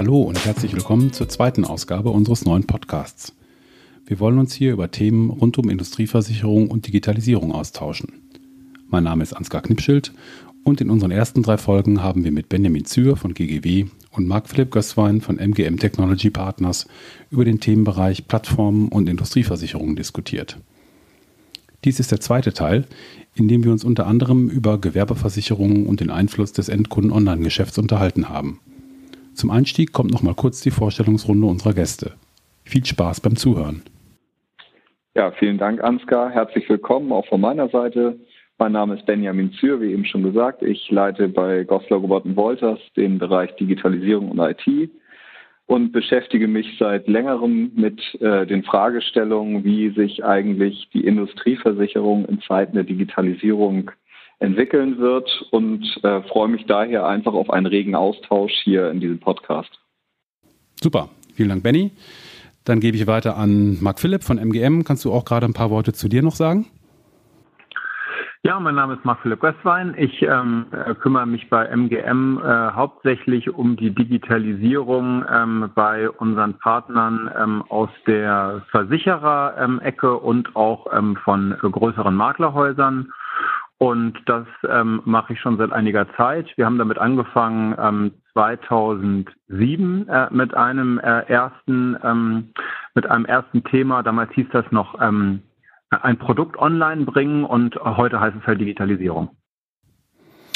Hallo und herzlich willkommen zur zweiten Ausgabe unseres neuen Podcasts. Wir wollen uns hier über Themen rund um Industrieversicherung und Digitalisierung austauschen. Mein Name ist Ansgar Knipschild und in unseren ersten drei Folgen haben wir mit Benjamin Zür von GGW und Marc-Philipp Gößwein von MGM Technology Partners über den Themenbereich Plattformen und Industrieversicherungen diskutiert. Dies ist der zweite Teil, in dem wir uns unter anderem über Gewerbeversicherungen und den Einfluss des Endkunden-Online-Geschäfts unterhalten haben. Zum Einstieg kommt noch mal kurz die Vorstellungsrunde unserer Gäste. Viel Spaß beim Zuhören. Ja, vielen Dank, Ansgar. Herzlich willkommen auch von meiner Seite. Mein Name ist Benjamin Zür, wie eben schon gesagt. Ich leite bei Goslar Robert Wolters den Bereich Digitalisierung und IT und beschäftige mich seit längerem mit äh, den Fragestellungen, wie sich eigentlich die Industrieversicherung in Zeiten der Digitalisierung entwickeln wird und äh, freue mich daher einfach auf einen regen Austausch hier in diesem Podcast. Super, vielen Dank, Benny. Dann gebe ich weiter an Marc Philipp von MGM. Kannst du auch gerade ein paar Worte zu dir noch sagen? Ja, mein Name ist Marc-Philipp Westwein. Ich ähm, äh, kümmere mich bei MGM äh, hauptsächlich um die Digitalisierung ähm, bei unseren Partnern ähm, aus der Versicherer-Ecke und auch ähm, von größeren Maklerhäusern. Und das ähm, mache ich schon seit einiger Zeit. Wir haben damit angefangen ähm, 2007 äh, mit einem äh, ersten ähm, mit einem ersten Thema. Damals hieß das noch ähm, ein Produkt online bringen und heute heißt es halt Digitalisierung.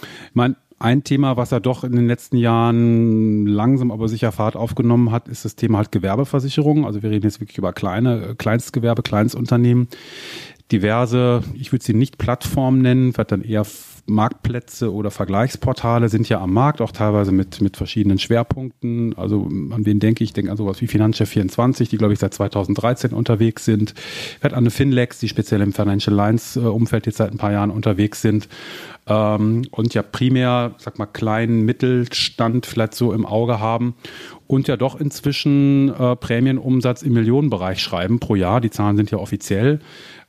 Ich meine, ein Thema, was er doch in den letzten Jahren langsam aber sicher Fahrt aufgenommen hat, ist das Thema halt Gewerbeversicherung. Also wir reden jetzt wirklich über kleine, Kleinstgewerbe, Kleinstunternehmen diverse, ich würde sie nicht Plattformen nennen, wird dann eher Marktplätze oder Vergleichsportale sind ja am Markt, auch teilweise mit, mit verschiedenen Schwerpunkten. Also an wen denke ich? Ich denke an sowas wie Finanzchef 24, die, glaube ich, seit 2013 unterwegs sind. Wird an eine Finlex, die speziell im Financial Lines-Umfeld jetzt seit ein paar Jahren unterwegs sind. Ähm, und ja primär, sag mal, kleinen Mittelstand vielleicht so im Auge haben und ja doch inzwischen äh, Prämienumsatz im Millionenbereich schreiben pro Jahr. Die Zahlen sind ja offiziell.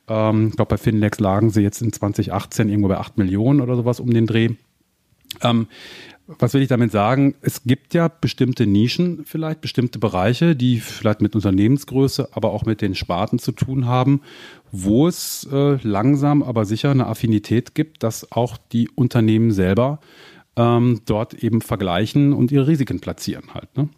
Ähm, ich glaube, bei Finlex lagen sie jetzt in 2018 irgendwo bei 8 Millionen oder sowas um den Dreh. Ähm, was will ich damit sagen? Es gibt ja bestimmte Nischen, vielleicht bestimmte Bereiche, die vielleicht mit Unternehmensgröße, aber auch mit den Sparten zu tun haben, wo es äh, langsam, aber sicher eine Affinität gibt, dass auch die Unternehmen selber ähm, dort eben vergleichen und ihre Risiken platzieren halt. Ne?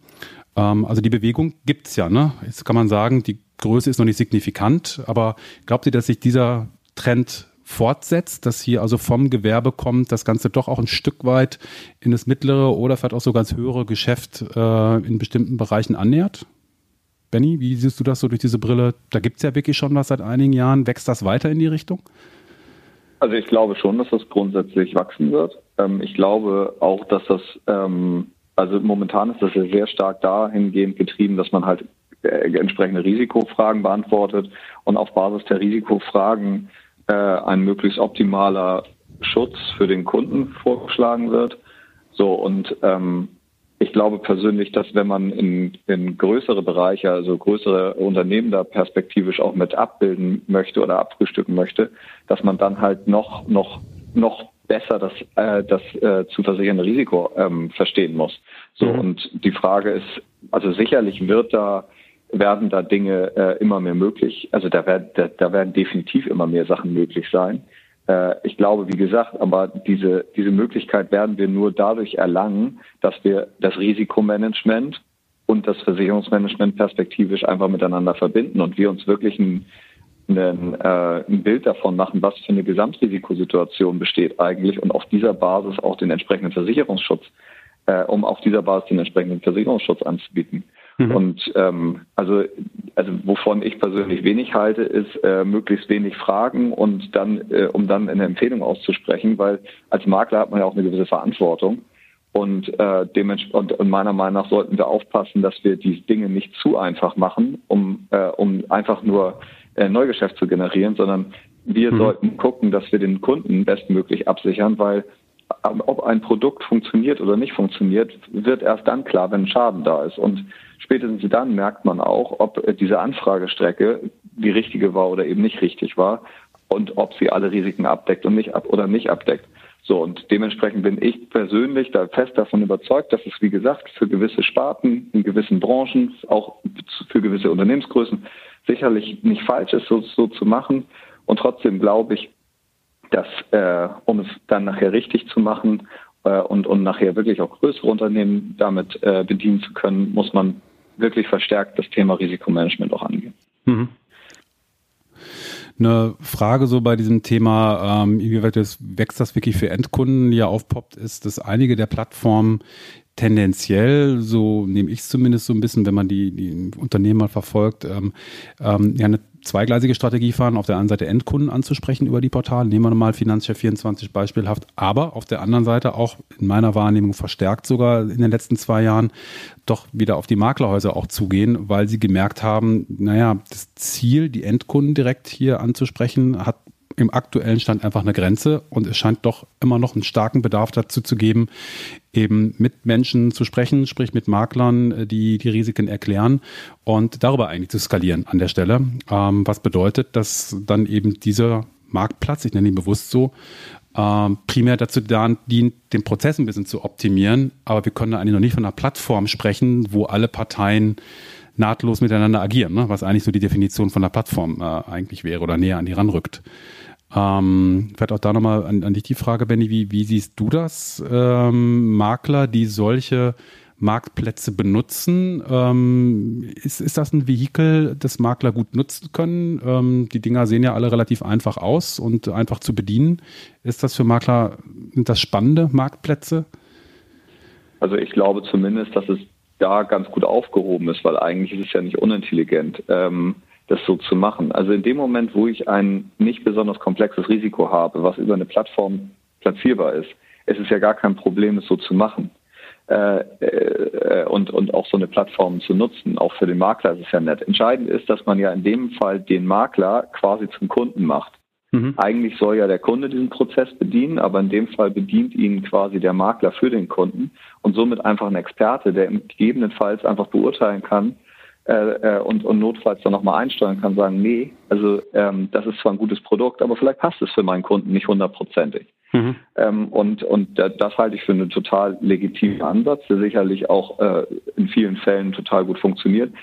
Ähm, also die Bewegung gibt es ja. Ne? Jetzt kann man sagen, die Größe ist noch nicht signifikant, aber glaubt ihr, dass sich dieser Trend fortsetzt, dass hier also vom Gewerbe kommt, das Ganze doch auch ein Stück weit in das mittlere oder vielleicht auch sogar ins höhere Geschäft äh, in bestimmten Bereichen annähert? Benny, wie siehst du das so durch diese Brille? Da gibt es ja wirklich schon was seit einigen Jahren. Wächst das weiter in die Richtung? Also ich glaube schon, dass das grundsätzlich wachsen wird. Ähm, ich glaube auch, dass das, ähm, also momentan ist das ja sehr stark dahingehend getrieben, dass man halt entsprechende Risikofragen beantwortet und auf Basis der Risikofragen äh, ein möglichst optimaler Schutz für den Kunden vorgeschlagen wird. So und ähm, ich glaube persönlich, dass wenn man in, in größere Bereiche, also größere Unternehmen da perspektivisch auch mit abbilden möchte oder abfrühstücken möchte, dass man dann halt noch noch noch besser das äh, das äh, zu versichernde Risiko ähm, verstehen muss. So mhm. und die Frage ist, also sicherlich wird da werden da Dinge äh, immer mehr möglich. Also da, werd, da, da werden definitiv immer mehr Sachen möglich sein. Äh, ich glaube, wie gesagt, aber diese, diese Möglichkeit werden wir nur dadurch erlangen, dass wir das Risikomanagement und das Versicherungsmanagement perspektivisch einfach miteinander verbinden und wir uns wirklich ein, ein, äh, ein Bild davon machen, was für eine Gesamtrisikosituation besteht eigentlich und auf dieser Basis auch den entsprechenden Versicherungsschutz, äh, um auf dieser Basis den entsprechenden Versicherungsschutz anzubieten. Mhm. Und ähm, also, also wovon ich persönlich wenig halte, ist äh, möglichst wenig Fragen und dann, äh, um dann eine Empfehlung auszusprechen, weil als Makler hat man ja auch eine gewisse Verantwortung. Und, äh, dementsprechend, und meiner Meinung nach sollten wir aufpassen, dass wir die Dinge nicht zu einfach machen, um, äh, um einfach nur äh, Neugeschäft zu generieren, sondern wir mhm. sollten gucken, dass wir den Kunden bestmöglich absichern, weil ob ein Produkt funktioniert oder nicht funktioniert, wird erst dann klar, wenn Schaden da ist. Und spätestens dann merkt man auch, ob diese Anfragestrecke die richtige war oder eben nicht richtig war und ob sie alle Risiken abdeckt und nicht ab oder nicht abdeckt. So, und dementsprechend bin ich persönlich da fest davon überzeugt, dass es, wie gesagt, für gewisse Sparten, in gewissen Branchen, auch für gewisse Unternehmensgrößen sicherlich nicht falsch ist, so, so zu machen. Und trotzdem glaube ich, dass, äh, um es dann nachher richtig zu machen äh, und, und nachher wirklich auch größere Unternehmen damit äh, bedienen zu können, muss man wirklich verstärkt das Thema Risikomanagement auch angehen. Mhm eine Frage so bei diesem Thema, ähm, inwieweit das wächst das wirklich für Endkunden, die ja aufpoppt, ist, dass einige der Plattformen tendenziell, so nehme ich es zumindest so ein bisschen, wenn man die, die Unternehmen mal verfolgt, ähm, ähm, ja eine zweigleisige Strategie fahren, auf der einen Seite Endkunden anzusprechen über die Portale, nehmen wir nochmal Finanzchef 24 beispielhaft, aber auf der anderen Seite auch in meiner Wahrnehmung verstärkt sogar in den letzten zwei Jahren doch wieder auf die Maklerhäuser auch zugehen, weil sie gemerkt haben, naja, das Ziel, die Endkunden direkt hier anzusprechen, hat im aktuellen Stand einfach eine Grenze und es scheint doch immer noch einen starken Bedarf dazu zu geben, eben mit Menschen zu sprechen, sprich mit Maklern, äh, die die Risiken erklären und darüber eigentlich zu skalieren an der Stelle. Ähm, was bedeutet, dass dann eben dieser Marktplatz, ich nenne ihn bewusst so, ähm, primär dazu dient, den Prozess ein bisschen zu optimieren, aber wir können eigentlich noch nicht von einer Plattform sprechen, wo alle Parteien nahtlos miteinander agieren, ne? was eigentlich so die Definition von der Plattform äh, eigentlich wäre oder näher an die ranrückt. Ähm, vielleicht auch da nochmal an, an dich die Frage, Benny, wie, wie siehst du das? Ähm, Makler, die solche Marktplätze benutzen, ähm, ist, ist das ein Vehikel, das Makler gut nutzen können? Ähm, die Dinger sehen ja alle relativ einfach aus und einfach zu bedienen. Ist das für Makler, sind das spannende Marktplätze? Also ich glaube zumindest, dass es da ganz gut aufgehoben ist, weil eigentlich ist es ja nicht unintelligent. Ähm, das so zu machen. Also in dem Moment, wo ich ein nicht besonders komplexes Risiko habe, was über eine Plattform platzierbar ist, ist es ja gar kein Problem, es so zu machen. Äh, äh, und, und auch so eine Plattform zu nutzen. Auch für den Makler ist es ja nett. Entscheidend ist, dass man ja in dem Fall den Makler quasi zum Kunden macht. Mhm. Eigentlich soll ja der Kunde diesen Prozess bedienen, aber in dem Fall bedient ihn quasi der Makler für den Kunden und somit einfach ein Experte, der gegebenenfalls einfach beurteilen kann, äh, äh, und, und notfalls dann nochmal einsteuern kann, sagen, nee, also ähm, das ist zwar ein gutes Produkt, aber vielleicht passt es für meinen Kunden nicht hundertprozentig. Mhm. Ähm, und und das halte ich für einen total legitimen Ansatz, der sicherlich auch äh, in vielen Fällen total gut funktioniert.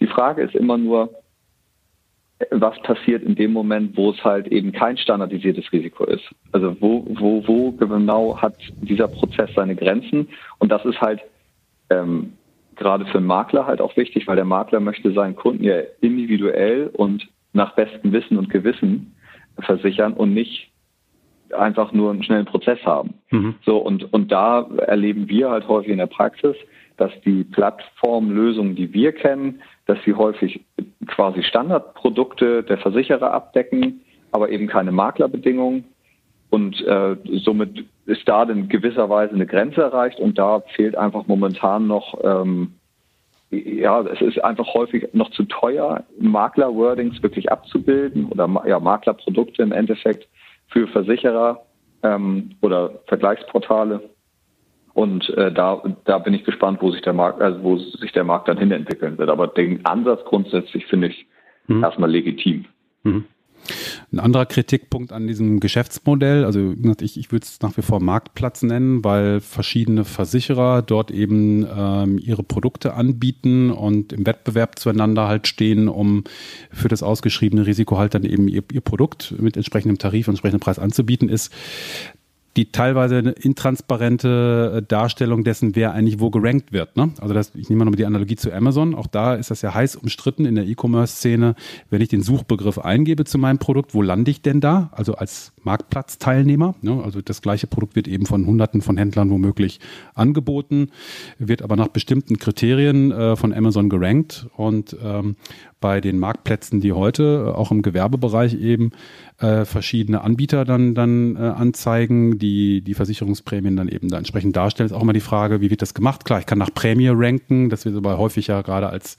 Die Frage ist immer nur, was passiert in dem Moment, wo es halt eben kein standardisiertes Risiko ist. Also wo, wo, wo genau hat dieser Prozess seine Grenzen? Und das ist halt ähm, gerade für einen Makler halt auch wichtig, weil der Makler möchte seinen Kunden ja individuell und nach bestem Wissen und Gewissen versichern und nicht einfach nur einen schnellen Prozess haben. Mhm. So und und da erleben wir halt häufig in der Praxis, dass die Plattformlösungen, die wir kennen, dass sie häufig quasi Standardprodukte der Versicherer abdecken, aber eben keine Maklerbedingungen und äh, somit ist da in gewisser Weise eine Grenze erreicht und da fehlt einfach momentan noch, ähm, ja, es ist einfach häufig noch zu teuer, Makler-Wordings wirklich abzubilden oder ja, Maklerprodukte im Endeffekt für Versicherer ähm, oder Vergleichsportale. Und äh, da, da bin ich gespannt, wo sich der Markt, also wo sich der Markt dann hin entwickeln wird. Aber den Ansatz grundsätzlich finde ich mhm. erstmal legitim. Mhm. Ein anderer Kritikpunkt an diesem Geschäftsmodell, also ich, ich würde es nach wie vor Marktplatz nennen, weil verschiedene Versicherer dort eben ähm, ihre Produkte anbieten und im Wettbewerb zueinander halt stehen, um für das ausgeschriebene Risiko halt dann eben ihr, ihr Produkt mit entsprechendem Tarif und entsprechendem Preis anzubieten ist die teilweise intransparente äh, Darstellung dessen, wer eigentlich wo gerankt wird. Ne? Also das, ich nehme mal nochmal die Analogie zu Amazon. Auch da ist das ja heiß umstritten in der E-Commerce-Szene. Wenn ich den Suchbegriff eingebe zu meinem Produkt, wo lande ich denn da? Also als Marktplatzteilnehmer. Ne? Also das gleiche Produkt wird eben von Hunderten von Händlern womöglich angeboten, wird aber nach bestimmten Kriterien äh, von Amazon gerankt und ähm, bei den Marktplätzen, die heute äh, auch im Gewerbebereich eben äh, verschiedene Anbieter dann, dann äh, anzeigen, die die Versicherungsprämien dann eben da entsprechend darstellen, ist auch immer die Frage, wie wird das gemacht? Klar, ich kann nach Prämie ranken, das wird aber häufig ja gerade als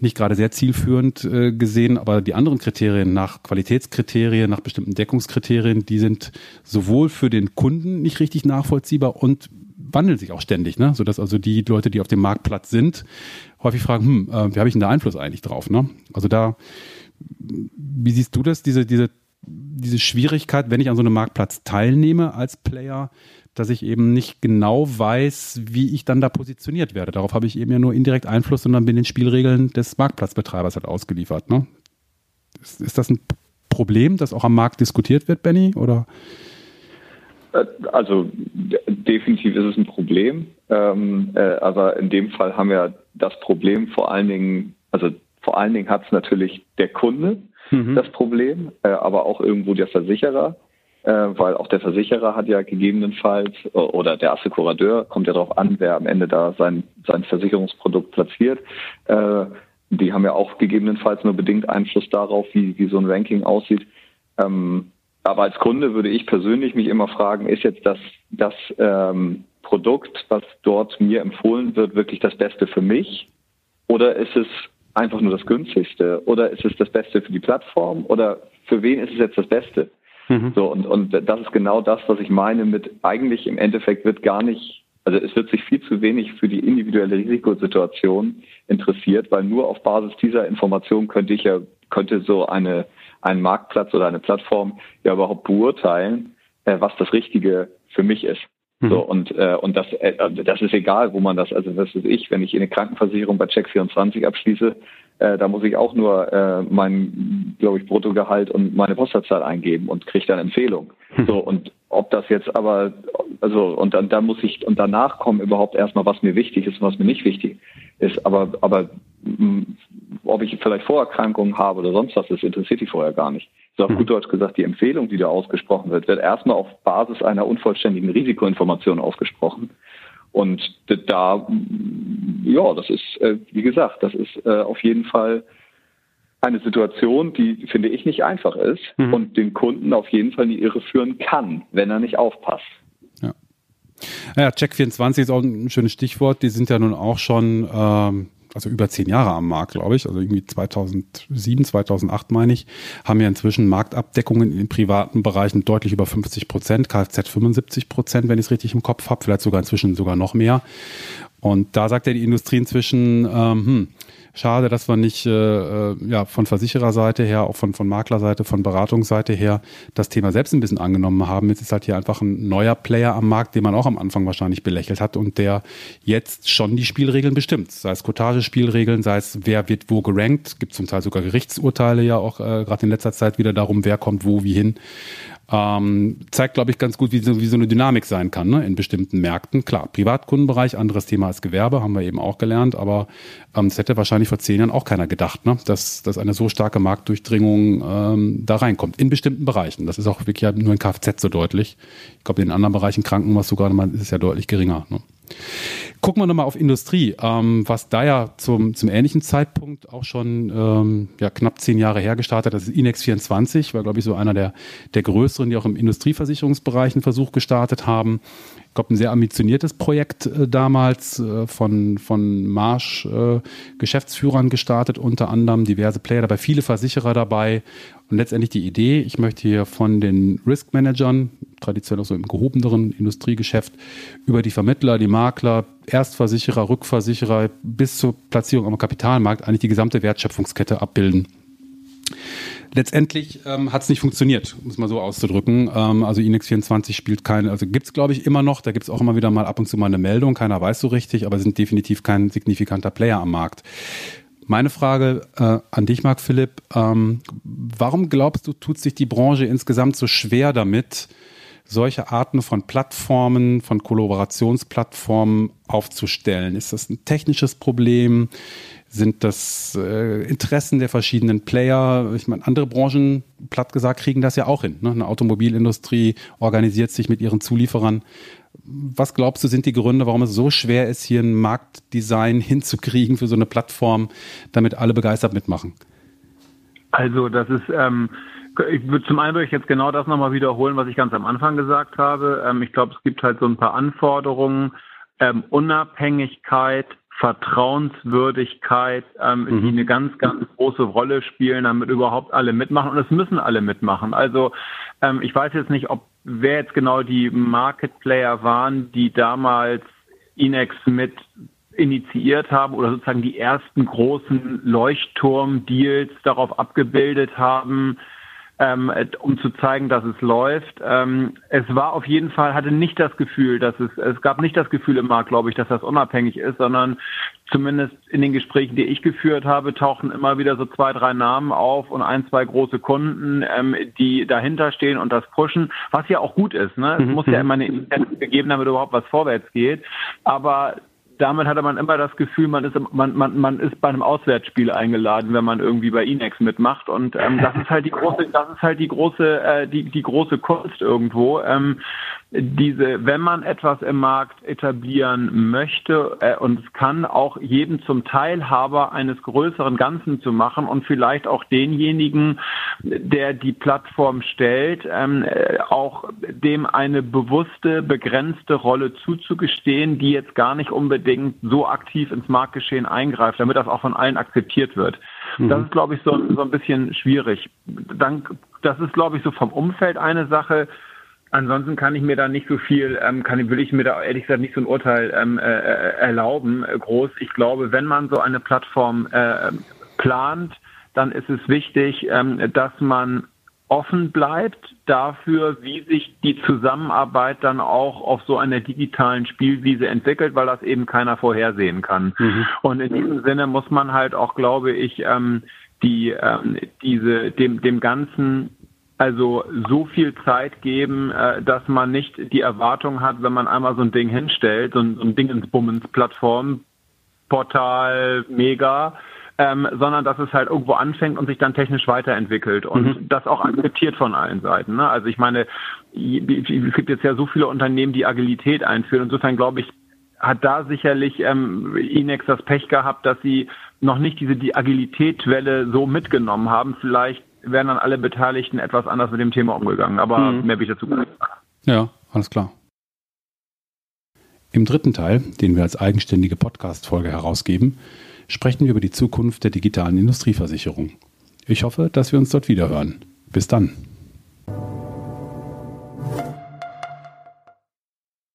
nicht gerade sehr zielführend äh, gesehen, aber die anderen Kriterien nach Qualitätskriterien, nach bestimmten Deckungskriterien, die sind sowohl für den Kunden nicht richtig nachvollziehbar und wandeln sich auch ständig, ne? sodass also die Leute, die auf dem Marktplatz sind, häufig fragen, hm, äh, wie habe ich denn da Einfluss eigentlich drauf? Ne? Also da, wie siehst du das, diese, diese diese Schwierigkeit, wenn ich an so einem Marktplatz teilnehme als Player, dass ich eben nicht genau weiß, wie ich dann da positioniert werde. Darauf habe ich eben ja nur indirekt Einfluss und dann bin den Spielregeln des Marktplatzbetreibers halt ausgeliefert. Ne? Ist, ist das ein Problem, das auch am Markt diskutiert wird, Benny? Oder? Äh, also definitiv ist es ein Problem. Ähm, äh, aber in dem Fall haben wir das Problem vor allen Dingen, also vor allen Dingen hat es natürlich der Kunde mhm. das Problem, äh, aber auch irgendwo der Versicherer, äh, weil auch der Versicherer hat ja gegebenenfalls oder der Assekurateur kommt ja darauf an, wer am Ende da sein, sein Versicherungsprodukt platziert. Äh, die haben ja auch gegebenenfalls nur bedingt Einfluss darauf, wie, wie so ein Ranking aussieht. Ähm, aber als Kunde würde ich persönlich mich immer fragen, ist jetzt das, das ähm, Produkt, was dort mir empfohlen wird, wirklich das Beste für mich? Oder ist es einfach nur das günstigste? Oder ist es das Beste für die Plattform? Oder für wen ist es jetzt das Beste? Mhm. So, und, und das ist genau das, was ich meine mit eigentlich im Endeffekt wird gar nicht, also es wird sich viel zu wenig für die individuelle Risikosituation interessiert, weil nur auf Basis dieser Information könnte ich ja, könnte so eine, ein Marktplatz oder eine Plattform ja überhaupt beurteilen, äh, was das Richtige für mich ist. So, mhm. und, äh, und das, äh, das ist egal, wo man das, also was ist ich, wenn ich eine Krankenversicherung bei Check24 abschließe, äh, da muss ich auch nur äh, mein, glaube ich, Bruttogehalt und meine Postleitzahl eingeben und kriege dann Empfehlung. Mhm. So, und ob das jetzt aber, also, und dann, da muss ich, und danach kommen überhaupt erstmal, was mir wichtig ist und was mir nicht wichtig ist. Aber, aber ob ich vielleicht Vorerkrankungen habe oder sonst was, das interessiert die vorher gar nicht so auf mhm. gut Deutsch gesagt, die Empfehlung, die da ausgesprochen wird, wird erstmal auf Basis einer unvollständigen Risikoinformation ausgesprochen. Und da, ja, das ist, äh, wie gesagt, das ist äh, auf jeden Fall eine Situation, die, finde ich, nicht einfach ist mhm. und den Kunden auf jeden Fall in die Irre führen kann, wenn er nicht aufpasst. Ja. Ja, Check24 ist auch ein schönes Stichwort. Die sind ja nun auch schon ähm, also über zehn Jahre am Markt, glaube ich, also irgendwie 2007, 2008 meine ich, haben ja inzwischen Marktabdeckungen in privaten Bereichen deutlich über 50 Prozent, Kfz 75 Prozent, wenn ich es richtig im Kopf habe, vielleicht sogar inzwischen sogar noch mehr. Und da sagt ja die Industrie inzwischen, ähm, hm, Schade, dass wir nicht äh, äh, ja, von Versichererseite her, auch von, von Maklerseite, von Beratungsseite her das Thema selbst ein bisschen angenommen haben. Jetzt ist halt hier einfach ein neuer Player am Markt, den man auch am Anfang wahrscheinlich belächelt hat und der jetzt schon die Spielregeln bestimmt. Sei es Cottage-Spielregeln, sei es wer wird wo gerankt, gibt zum Teil sogar Gerichtsurteile ja auch äh, gerade in letzter Zeit wieder darum, wer kommt wo wie hin. Ähm, zeigt, glaube ich, ganz gut, wie so, wie so eine Dynamik sein kann ne, in bestimmten Märkten. Klar, Privatkundenbereich, anderes Thema als Gewerbe, haben wir eben auch gelernt, aber ähm, das hätte wahrscheinlich vor zehn Jahren auch keiner gedacht, ne, dass, dass eine so starke Marktdurchdringung ähm, da reinkommt, in bestimmten Bereichen. Das ist auch wirklich nur in Kfz so deutlich. Ich glaube, in anderen Bereichen Kranken, was du gerade mal, ist es ja deutlich geringer. Ne. Gucken wir nochmal auf Industrie, ähm, was da ja zum, zum ähnlichen Zeitpunkt auch schon ähm, ja, knapp zehn Jahre her gestartet Das ist Inex 24, war, glaube ich, so einer der, der größeren, die auch im Industrieversicherungsbereich einen Versuch gestartet haben. Ich glaube, ein sehr ambitioniertes Projekt äh, damals äh, von, von Marsch äh, Geschäftsführern gestartet, unter anderem diverse Player dabei, viele Versicherer dabei und letztendlich die Idee, ich möchte hier von den Risk Managern, traditionell auch so im gehobeneren Industriegeschäft, über die Vermittler, die Makler, Erstversicherer, Rückversicherer bis zur Platzierung am Kapitalmarkt eigentlich die gesamte Wertschöpfungskette abbilden. Letztendlich ähm, hat es nicht funktioniert, um es mal so auszudrücken. Ähm, also Inex 24 spielt keine, also gibt es glaube ich immer noch, da gibt es auch immer wieder mal ab und zu mal eine Meldung, keiner weiß so richtig, aber sind definitiv kein signifikanter Player am Markt. Meine Frage äh, an dich, Marc Philipp, ähm, warum glaubst du, tut sich die Branche insgesamt so schwer damit, solche Arten von Plattformen, von Kollaborationsplattformen aufzustellen? Ist das ein technisches Problem? Sind das äh, Interessen der verschiedenen Player? Ich meine, andere Branchen, platt gesagt, kriegen das ja auch hin. Ne? Eine Automobilindustrie organisiert sich mit ihren Zulieferern was glaubst du, sind die Gründe, warum es so schwer ist, hier ein Marktdesign hinzukriegen für so eine Plattform, damit alle begeistert mitmachen? Also das ist, ähm, ich würde zum einen jetzt genau das nochmal wiederholen, was ich ganz am Anfang gesagt habe. Ähm, ich glaube, es gibt halt so ein paar Anforderungen, ähm, Unabhängigkeit, Vertrauenswürdigkeit, ähm, mhm. die eine ganz, ganz große Rolle spielen, damit überhaupt alle mitmachen. Und es müssen alle mitmachen. Also ähm, ich weiß jetzt nicht, ob wer jetzt genau die Market Player waren, die damals Inex mit initiiert haben oder sozusagen die ersten großen Leuchtturm-Deals darauf abgebildet haben. Ähm, um zu zeigen, dass es läuft. Ähm, es war auf jeden Fall, hatte nicht das Gefühl, dass es, es gab nicht das Gefühl im Markt, glaube ich, dass das unabhängig ist, sondern zumindest in den Gesprächen, die ich geführt habe, tauchen immer wieder so zwei, drei Namen auf und ein, zwei große Kunden, ähm, die dahinter stehen und das pushen, was ja auch gut ist. Ne? Es mhm. muss ja immer eine Initiative geben, damit überhaupt was vorwärts geht. Aber damit hatte man immer das Gefühl, man ist, man, man, man ist bei einem Auswärtsspiel eingeladen, wenn man irgendwie bei Inex mitmacht. Und ähm, das ist halt die große, das ist halt die große, äh, die, die große Kunst irgendwo. Ähm, diese, wenn man etwas im Markt etablieren möchte äh, und es kann, auch jeden zum Teilhaber eines größeren Ganzen zu machen und vielleicht auch denjenigen, der die Plattform stellt, ähm, äh, auch dem eine bewusste, begrenzte Rolle zuzugestehen, die jetzt gar nicht unbedingt so aktiv ins Marktgeschehen eingreift, damit das auch von allen akzeptiert wird. Mhm. Das ist, glaube ich, so, so ein bisschen schwierig. Dann, das ist, glaube ich, so vom Umfeld eine Sache. Ansonsten kann ich mir da nicht so viel, ähm, kann, will ich mir da ehrlich gesagt nicht so ein Urteil ähm, äh, äh, erlauben, äh, groß. Ich glaube, wenn man so eine Plattform äh, plant, dann ist es wichtig, ähm, dass man offen bleibt dafür, wie sich die Zusammenarbeit dann auch auf so einer digitalen Spielwiese entwickelt, weil das eben keiner vorhersehen kann. Mhm. Und in diesem Sinne muss man halt auch, glaube ich, ähm, die ähm, diese dem dem ganzen also so viel Zeit geben, äh, dass man nicht die Erwartung hat, wenn man einmal so ein Ding hinstellt, so ein, so ein Ding ins Bummens Plattform, Portal, Mega, ähm, sondern dass es halt irgendwo anfängt und sich dann technisch weiterentwickelt und mhm. das auch akzeptiert von allen Seiten. Ne? Also ich meine, es gibt jetzt ja so viele Unternehmen, die Agilität einführen. Insofern glaube ich, hat da sicherlich ähm, Inex das Pech gehabt, dass sie noch nicht diese die Agilität-Welle so mitgenommen haben. Vielleicht wären dann alle Beteiligten etwas anders mit dem Thema umgegangen. Aber mhm. mehr will ich dazu gar nicht sagen. Ja, alles klar. Im dritten Teil, den wir als eigenständige Podcast-Folge herausgeben, sprechen wir über die Zukunft der digitalen Industrieversicherung. Ich hoffe, dass wir uns dort wiederhören. Bis dann.